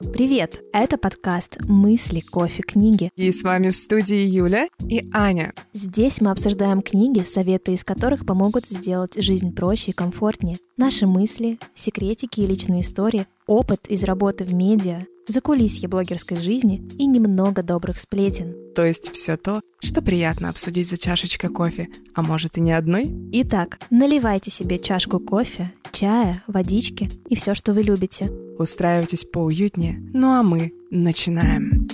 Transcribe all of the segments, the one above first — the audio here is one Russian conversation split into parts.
Привет! Это подкаст «Мысли, кофе, книги». И с вами в студии Юля и Аня. Здесь мы обсуждаем книги, советы из которых помогут сделать жизнь проще и комфортнее. Наши мысли, секретики и личные истории, опыт из работы в медиа, закулисье блогерской жизни и немного добрых сплетен. То есть все то, что приятно обсудить за чашечкой кофе, а может и не одной? Итак, наливайте себе чашку кофе, чая, водички и все, что вы любите. Устраивайтесь поуютнее, ну а мы начинаем.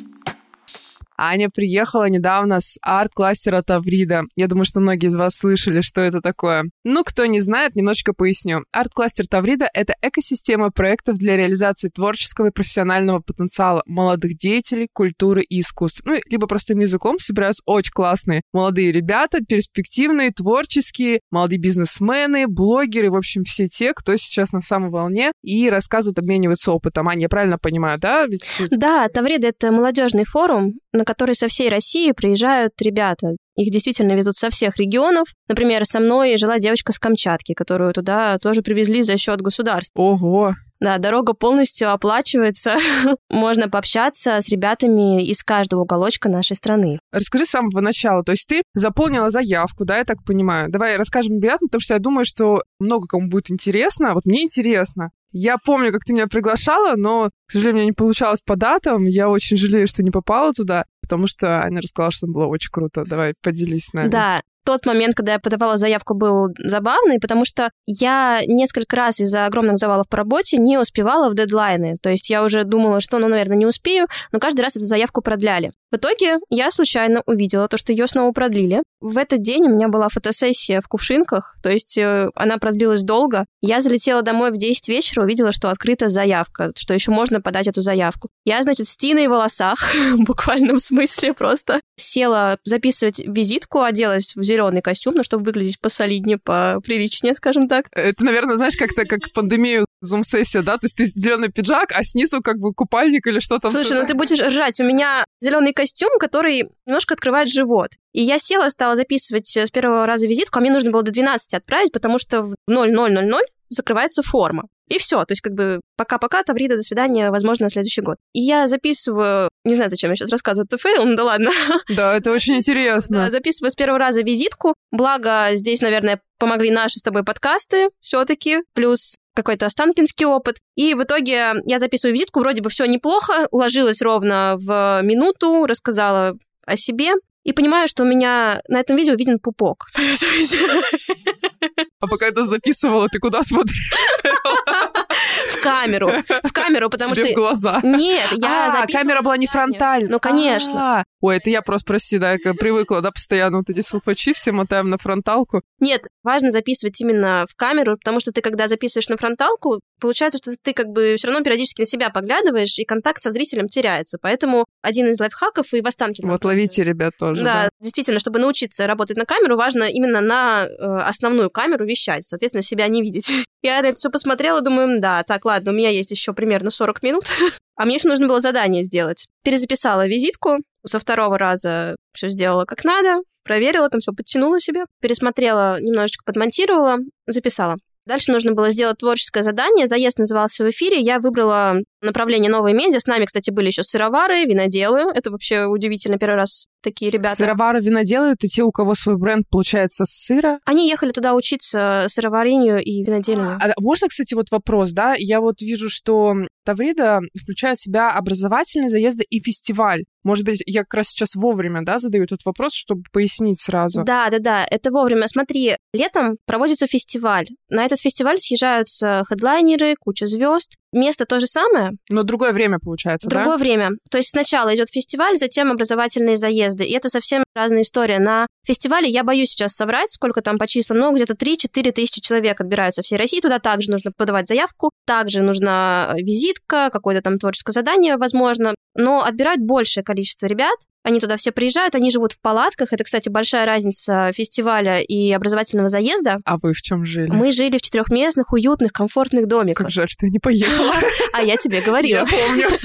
Аня приехала недавно с арт-кластера Таврида. Я думаю, что многие из вас слышали, что это такое. Ну, кто не знает, немножечко поясню. Арт-кластер Таврида — это экосистема проектов для реализации творческого и профессионального потенциала молодых деятелей культуры и искусств. Ну, либо простым языком собираются очень классные молодые ребята, перспективные, творческие, молодые бизнесмены, блогеры, в общем, все те, кто сейчас на самой волне и рассказывают, обмениваются опытом. Аня, я правильно понимаю, да? Ведь... Да, Таврида — это молодежный форум, на который со всей России приезжают ребята. Их действительно везут со всех регионов. Например, со мной жила девочка с Камчатки, которую туда тоже привезли за счет государства. Ого! Да, дорога полностью оплачивается. Можно пообщаться с ребятами из каждого уголочка нашей страны. Расскажи с самого начала. То есть ты заполнила заявку, да, я так понимаю. Давай расскажем ребятам, потому что я думаю, что много кому будет интересно. Вот мне интересно. Я помню, как ты меня приглашала, но, к сожалению, у меня не получалось по датам. Я очень жалею, что не попала туда, потому что Аня рассказала, что было очень круто. Давай, поделись с нами. Да, тот момент, когда я подавала заявку, был забавный, потому что я несколько раз из-за огромных завалов по работе не успевала в дедлайны. То есть я уже думала, что, ну, наверное, не успею, но каждый раз эту заявку продляли. В итоге я случайно увидела то, что ее снова продлили. В этот день у меня была фотосессия в Кувшинках, то есть э, она продлилась долго. Я залетела домой в 10 вечера, увидела, что открыта заявка, что еще можно подать эту заявку. Я, значит, с Тиной в волосах, в буквальном смысле просто, села записывать визитку, оделась в зеленый костюм, ну, чтобы выглядеть посолиднее, поприличнее, скажем так. Это, наверное, знаешь, как-то как пандемию зум-сессия, да? То есть ты зеленый пиджак, а снизу как бы купальник или что там. Слушай, ну ты будешь ржать. У меня зеленый костюм, который немножко открывает живот. И я села, стала записывать с первого раза визитку, а мне нужно было до 12 отправить, потому что в 00:00 закрывается форма. И все, то есть как бы пока-пока, Таврида, до свидания, возможно, на следующий год. И я записываю, не знаю, зачем я сейчас рассказываю, это фейл, ну да ладно. Да, это очень интересно. Да, записываю с первого раза визитку, благо здесь, наверное, помогли наши с тобой подкасты все-таки, плюс какой-то останкинский опыт. И в итоге я записываю визитку, вроде бы все неплохо, уложилась ровно в минуту, рассказала о себе, и понимаю, что у меня на этом видео виден пупок. А пока это записывала, ты куда смотрела? В камеру. В камеру, потому что... в глаза. Нет, я а, камера была не фронтальная. Ну, конечно. А, Ой, это я просто, прости, да, привыкла, да, постоянно вот эти слухачи все мотаем на фронталку. Нет, важно записывать именно в камеру, потому что ты, когда записываешь на фронталку, получается, что ты как бы все равно периодически на себя поглядываешь, и контакт со зрителем теряется. Поэтому один из лайфхаков и в Останкино. Вот ловите, ребят, тоже. Да, Да. действительно, чтобы научиться работать на камеру, важно именно на э, основную камеру вещать, соответственно, себя не видеть. Я на это все посмотрела, думаю, «М, да, так, ладно, у меня есть еще примерно 40 минут, а мне еще нужно было задание сделать. Перезаписала визитку, со второго раза все сделала как надо, проверила, там все подтянула себе, пересмотрела, немножечко подмонтировала, записала. Дальше нужно было сделать творческое задание. Заезд назывался в эфире. Я выбрала направление новые медиа. С нами, кстати, были еще сыровары, виноделы. Это вообще удивительно. Первый раз такие ребята. Сыровары виноделы — это те, у кого свой бренд получается с сыра. Они ехали туда учиться сыроварению и виноделию. А можно, кстати, вот вопрос, да? Я вот вижу, что Таврида включает в себя образовательные заезды и фестиваль. Может быть, я как раз сейчас вовремя, да, задаю этот вопрос, чтобы пояснить сразу. Да, да, да, это вовремя. Смотри, летом проводится фестиваль. На этот фестиваль съезжаются хедлайнеры, куча звезд. Место то же самое, Но другое время получается, да? другое время. То есть сначала идет фестиваль, затем образовательные заезды. И это совсем разная история. На фестивале, я боюсь сейчас соврать, сколько там по числам, но где-то 3-4 тысячи человек отбираются всей России. Туда также нужно подавать заявку, также нужна визитка, какое-то там творческое задание, возможно. Но отбирают большее количество ребят. Они туда все приезжают, они живут в палатках. Это, кстати, большая разница фестиваля и образовательного заезда. А вы в чем жили? Мы жили в четырехместных, уютных, комфортных домиках. Как жаль, что я не поехала. А я тебе говорила. Я помню.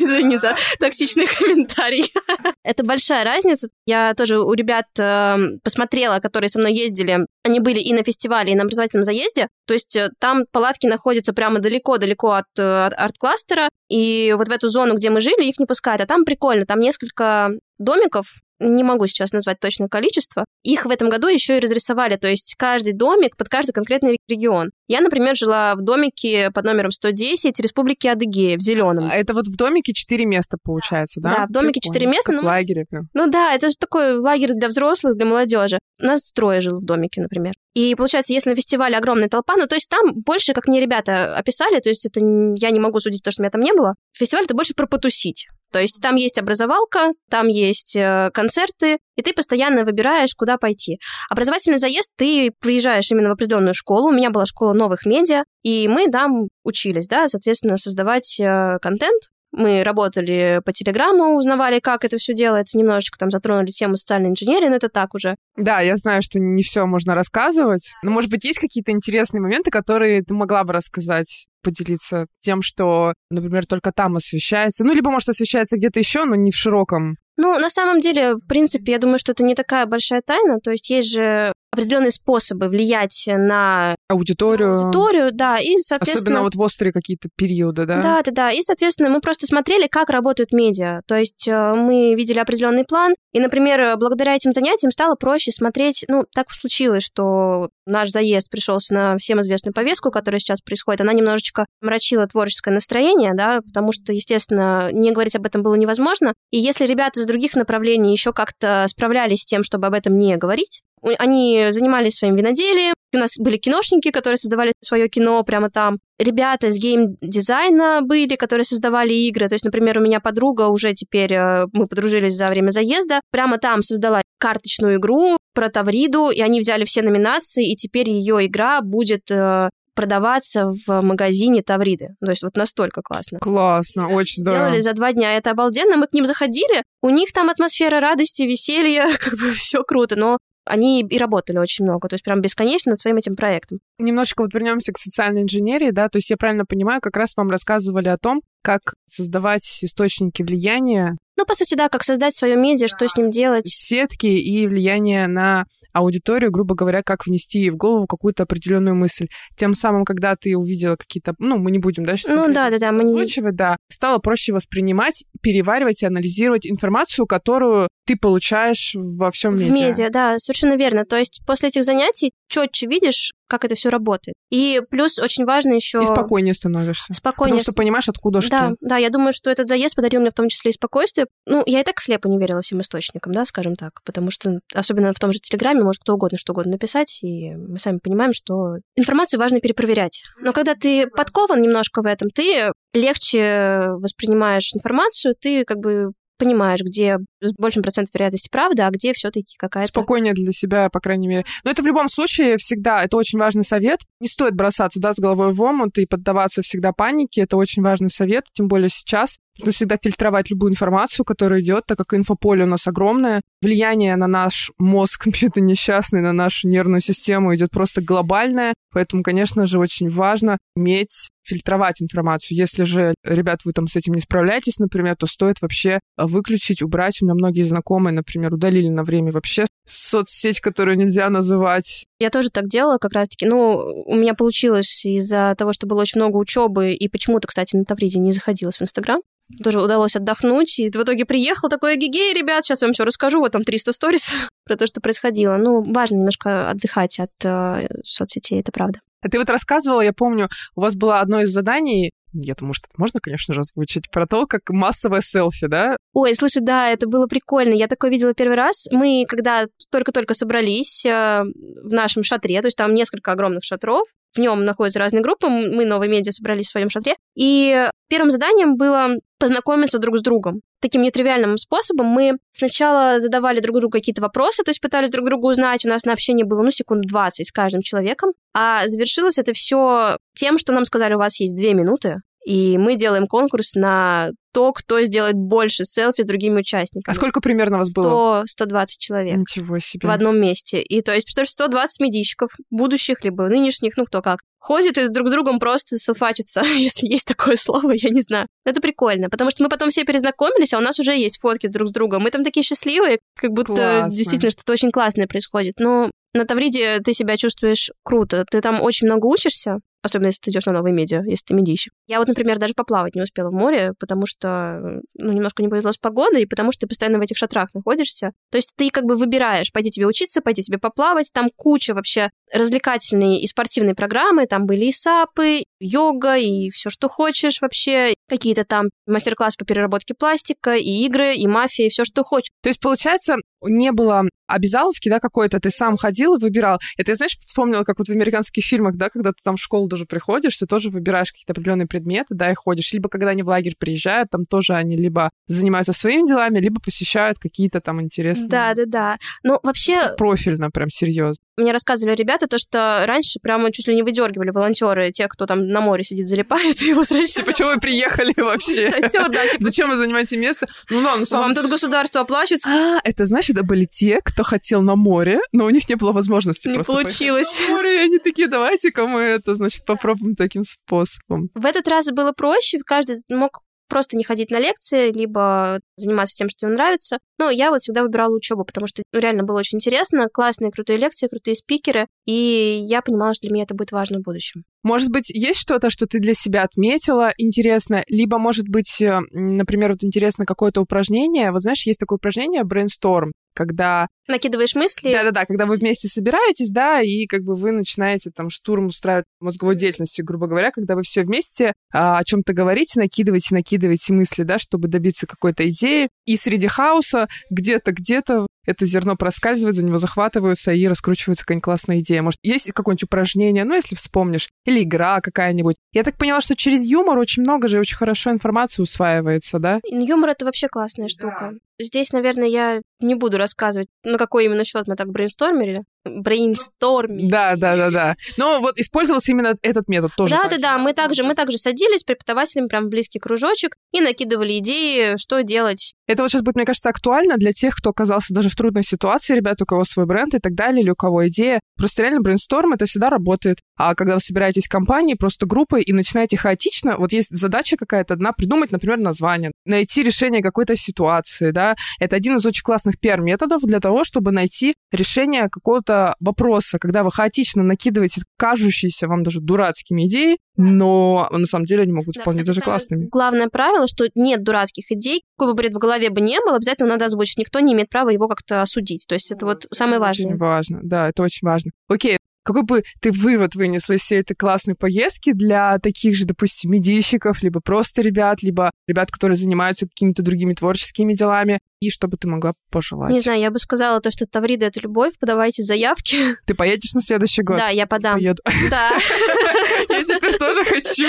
Извини за токсичный комментарий. Это большая разница. Я тоже у ребят э, посмотрела, которые со мной ездили, они были и на фестивале, и на образовательном заезде. То есть э, там палатки находятся прямо далеко-далеко от, э, от арт-кластера, и вот в эту зону, где мы жили, их не пускают. А там прикольно, там несколько домиков, не могу сейчас назвать точное количество. Их в этом году еще и разрисовали, то есть каждый домик под каждый конкретный регион. Я, например, жила в домике под номером 110 Республики Адыгея в Зеленом. А это вот в домике четыре места получается, да? Да, в домике четыре места. Как ну, в лагере прям. Ну да, это же такой лагерь для взрослых, для молодежи. У нас трое жил в домике, например. И получается, если на фестивале огромная толпа, ну то есть там больше, как мне ребята описали, то есть это я не могу судить, потому что меня там не было. Фестиваль это больше про потусить. То есть там есть образовалка, там есть э, концерты, и ты постоянно выбираешь, куда пойти. Образовательный заезд, ты приезжаешь именно в определенную школу. У меня была школа новых медиа, и мы там учились, да, соответственно, создавать э, контент, мы работали по телеграмму, узнавали, как это все делается, немножечко там затронули тему социальной инженерии, но это так уже. Да, я знаю, что не все можно рассказывать, но, может быть, есть какие-то интересные моменты, которые ты могла бы рассказать, поделиться тем, что, например, только там освещается, ну, либо, может, освещается где-то еще, но не в широком ну, на самом деле, в принципе, я думаю, что это не такая большая тайна. То есть есть же определенные способы влиять на аудиторию. аудиторию, да, и, соответственно... Особенно вот в острые какие-то периоды, да? Да, да, да. И, соответственно, мы просто смотрели, как работают медиа. То есть э, мы видели определенный план, и, например, благодаря этим занятиям стало проще смотреть... Ну, так случилось, что наш заезд пришелся на всем известную повестку, которая сейчас происходит. Она немножечко мрачила творческое настроение, да, потому что, естественно, не говорить об этом было невозможно. И если ребята из других направлений еще как-то справлялись с тем, чтобы об этом не говорить, они занимались своим виноделием. У нас были киношники, которые создавали свое кино прямо там. Ребята из гейм-дизайна были, которые создавали игры. То есть, например, у меня подруга уже теперь, э, мы подружились за время заезда, прямо там создала карточную игру про Тавриду, и они взяли все номинации, и теперь ее игра будет э, продаваться в магазине Тавриды. То есть вот настолько классно. Классно, очень здорово. Сделали за два дня, это обалденно. Мы к ним заходили, у них там атмосфера радости, веселья, как бы все круто, но они и работали очень много, то есть прям бесконечно над своим этим проектом. Немножечко вот вернемся к социальной инженерии, да, то есть я правильно понимаю, как раз вам рассказывали о том, как создавать источники влияния ну, по сути, да, как создать свое медиа, что с ним делать. Сетки и влияние на аудиторию, грубо говоря, как внести в голову какую-то определенную мысль. Тем самым, когда ты увидела какие-то, ну, мы не будем, да, сейчас ну, да, да, да, мы не... да, стало проще воспринимать, переваривать и анализировать информацию, которую ты получаешь во всем медиа. В медиа, да, совершенно верно. То есть после этих занятий четче видишь, как это все работает. И плюс очень важно еще... И спокойнее становишься. Спокойнее. Потому что понимаешь, откуда да, что. Да, да, я думаю, что этот заезд подарил мне в том числе и спокойствие. Ну, я и так слепо не верила всем источникам, да, скажем так, потому что особенно в том же Телеграме может кто угодно что угодно написать, и мы сами понимаем, что информацию важно перепроверять. Но когда ты подкован немножко в этом, ты легче воспринимаешь информацию, ты как бы понимаешь, где с большим процентом вероятности правда, а где все-таки какая-то... Спокойнее для себя, по крайней мере. Но это в любом случае всегда, это очень важный совет. Не стоит бросаться, да, с головой в омут и поддаваться всегда панике. Это очень важный совет, тем более сейчас. Нужно всегда фильтровать любую информацию, которая идет, так как инфополе у нас огромное. Влияние на наш мозг, это несчастный, на нашу нервную систему идет просто глобальное. Поэтому, конечно же, очень важно уметь фильтровать информацию. Если же, ребят, вы там с этим не справляетесь, например, то стоит вообще выключить, убрать. У меня многие знакомые, например, удалили на время вообще соцсеть, которую нельзя называть. Я тоже так делала как раз-таки. Ну, у меня получилось из-за того, что было очень много учебы, и почему-то, кстати, на Тавриде не заходилась в Инстаграм тоже удалось отдохнуть. И в итоге приехал такой, гигей, ребят, сейчас вам все расскажу, вот там 300 сторис про то, что происходило. Ну, важно немножко отдыхать от э, соцсетей, это правда. А ты вот рассказывала, я помню, у вас было одно из заданий, я думаю, что это можно, конечно же, озвучить, про то, как массовое селфи, да? Ой, слушай, да, это было прикольно. Я такое видела первый раз. Мы, когда только-только собрались э, в нашем шатре, то есть там несколько огромных шатров, в нем находятся разные группы, мы, новые медиа, собрались в своем шатре, и первым заданием было познакомиться друг с другом. Таким нетривиальным способом мы сначала задавали друг другу какие-то вопросы, то есть пытались друг друга узнать. У нас на общение было, ну, секунд 20 с каждым человеком. А завершилось это все тем, что нам сказали, у вас есть две минуты, и мы делаем конкурс на то, кто сделает больше селфи с другими участниками. А сколько примерно вас было? 100-120 человек. Ничего себе. В одном месте. И то есть, представляешь, 120 медийщиков, будущих, либо нынешних, ну кто как, ходит и друг с другом просто селфачатся, если есть такое слово, я не знаю. Это прикольно, потому что мы потом все перезнакомились, а у нас уже есть фотки друг с другом. Мы там такие счастливые, как будто Классно. действительно что-то очень классное происходит. Но На Тавриде ты себя чувствуешь круто. Ты там очень много учишься, особенно если ты идешь на новые медиа, если ты медийщик. Я вот, например, даже поплавать не успела в море, потому что, ну, немножко не повезло с погодой, и потому что ты постоянно в этих шатрах находишься. То есть ты как бы выбираешь, пойти тебе учиться, пойти тебе поплавать. Там куча вообще развлекательные и спортивные программы. Там были и сапы, йога, и все, что хочешь вообще. Какие-то там мастер-классы по переработке пластика, и игры, и мафия, и все, что хочешь. То есть, получается, не было обязаловки, да, какой-то, ты сам ходил и выбирал. Это, знаешь, вспомнила, как вот в американских фильмах, да, когда ты там в школу даже приходишь, ты тоже выбираешь какие-то определенные предметы, да, и ходишь. Либо когда они в лагерь приезжают, там тоже они либо занимаются своими делами, либо посещают какие-то там интересные... Да, да, да. Ну, вообще... Профильно, прям серьезно. Мне рассказывали ребята то, что раньше прямо чуть ли не выдергивали волонтеры, те, кто там на море сидит, залипает, и возвращают. Типа, почему вы приехали вообще? Шатер, да. Типа... Зачем вы занимаете место? Ну, да, на самом... Вам тут государство оплачивает. А, это значит, это были те, кто хотел на море, но у них не было возможности Не получилось. На море, и они такие, давайте-ка мы это, значит, попробуем таким способом. В этот раз было проще, каждый мог просто не ходить на лекции, либо заниматься тем, что ему нравится. Но я вот всегда выбирала учебу, потому что ну, реально было очень интересно, классные, крутые лекции, крутые спикеры, и я понимала, что для меня это будет важно в будущем. Может быть, есть что-то, что ты для себя отметила интересно, либо, может быть, э, например, вот интересно какое-то упражнение. Вот знаешь, есть такое упражнение brainstorm, когда... Накидываешь мысли. Да-да-да, когда вы вместе собираетесь, да, и как бы вы начинаете там штурм устраивать мозговой деятельности, грубо говоря, когда вы все вместе а, о чем-то говорите, накидываете, накидываете мысли, да, чтобы добиться какой-то идеи. И среди хаоса где-то, где-то это зерно проскальзывает, за него захватываются и раскручивается какая-нибудь классная идея. Может, есть какое-нибудь упражнение, ну, если вспомнишь, или игра какая-нибудь. Я так поняла, что через юмор очень много же и очень хорошо информация усваивается, да? Юмор — это вообще классная штука. Здесь, наверное, я не буду рассказывать, на какой именно счет мы так брейнстормили. Брейнстормили. Да, да, да, да. Но вот использовался именно этот метод тоже. Да, да, да. Мы также, мы также садились с преподавателем прям в близкий кружочек и накидывали идеи, что делать. Это вот сейчас будет, мне кажется, актуально для тех, кто оказался даже в трудной ситуации, ребят, у кого свой бренд и так далее, или у кого идея. Просто реально брейнсторм это всегда работает. А когда вы собираетесь в компании, просто группой и начинаете хаотично, вот есть задача какая-то одна, придумать, например, название, найти решение какой-то ситуации, да, это один из очень классных пиар-методов для того, чтобы найти решение какого-то вопроса, когда вы хаотично накидываете кажущиеся вам даже дурацкими идеи, но на самом деле они могут быть да, вполне даже классными. Главное правило, что нет дурацких идей, какой бы бред в голове бы не был, обязательно надо озвучить. Никто не имеет права его как-то осудить. То есть это вот самое важное. Очень важно, да, это очень важно. Окей, какой бы ты вывод вынесла из всей этой классной поездки для таких же, допустим, медийщиков, либо просто ребят, либо ребят, которые занимаются какими-то другими творческими делами, и что бы ты могла пожелать? Не знаю, я бы сказала то, что Таврида — это любовь, подавайте заявки. Ты поедешь на следующий год? Да, я подам. Поеду. Да. Я теперь тоже хочу.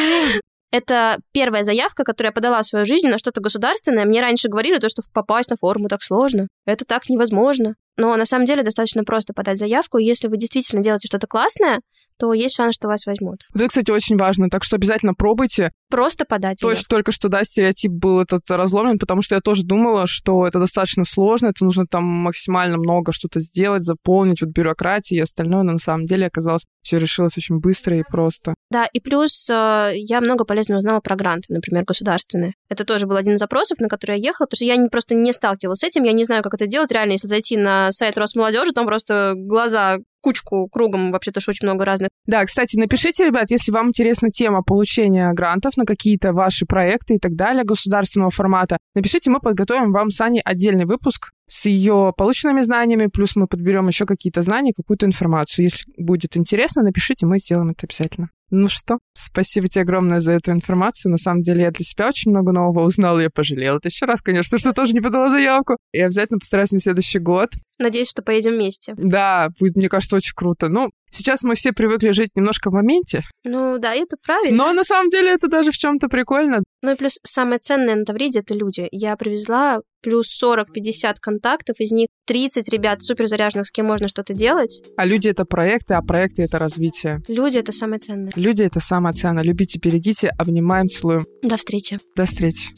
Это первая заявка, которую я подала в свою жизнь на что-то государственное. Мне раньше говорили то, что попасть на форму так сложно. Это так невозможно. Но на самом деле достаточно просто подать заявку. Если вы действительно делаете что-то классное, то есть шанс, что вас возьмут. Это, кстати, очень важно, так что обязательно пробуйте. Просто подать. Точно, только что, да, стереотип был этот разломлен, потому что я тоже думала, что это достаточно сложно, это нужно там максимально много что-то сделать, заполнить, вот бюрократии и остальное, но на самом деле оказалось, все решилось очень быстро и просто. Да, и плюс э, я много полезного узнала про гранты, например, государственные. Это тоже был один из запросов, на который я ехала, потому что я не, просто не сталкивалась с этим, я не знаю, как это делать. Реально, если зайти на сайт Росмолодежи, там просто глаза кучку кругом, вообще-то очень много разных. Да, кстати, напишите, ребят, если вам интересна тема получения грантов на какие-то ваши проекты и так далее государственного формата, напишите, мы подготовим вам с Аней отдельный выпуск с ее полученными знаниями, плюс мы подберем еще какие-то знания, какую-то информацию. Если будет интересно, напишите, мы сделаем это обязательно. Ну что, спасибо тебе огромное за эту информацию. На самом деле я для себя очень много нового узнала. Я пожалела это еще раз, конечно, что тоже не подала заявку. И обязательно постараюсь на следующий год. Надеюсь, что поедем вместе. Да, будет, мне кажется, очень круто. Ну, сейчас мы все привыкли жить немножко в моменте. Ну да, это правильно. Но на самом деле это даже в чем-то прикольно. Ну и плюс самое ценное на Тавриде — это люди. Я привезла плюс 40-50 контактов, из них 30 ребят супер заряженных, с кем можно что-то делать. А люди — это проекты, а проекты — это развитие. Люди — это самое ценное. Люди — это самооцена. Любите, берегите, обнимаем, целуем. До встречи. До встречи.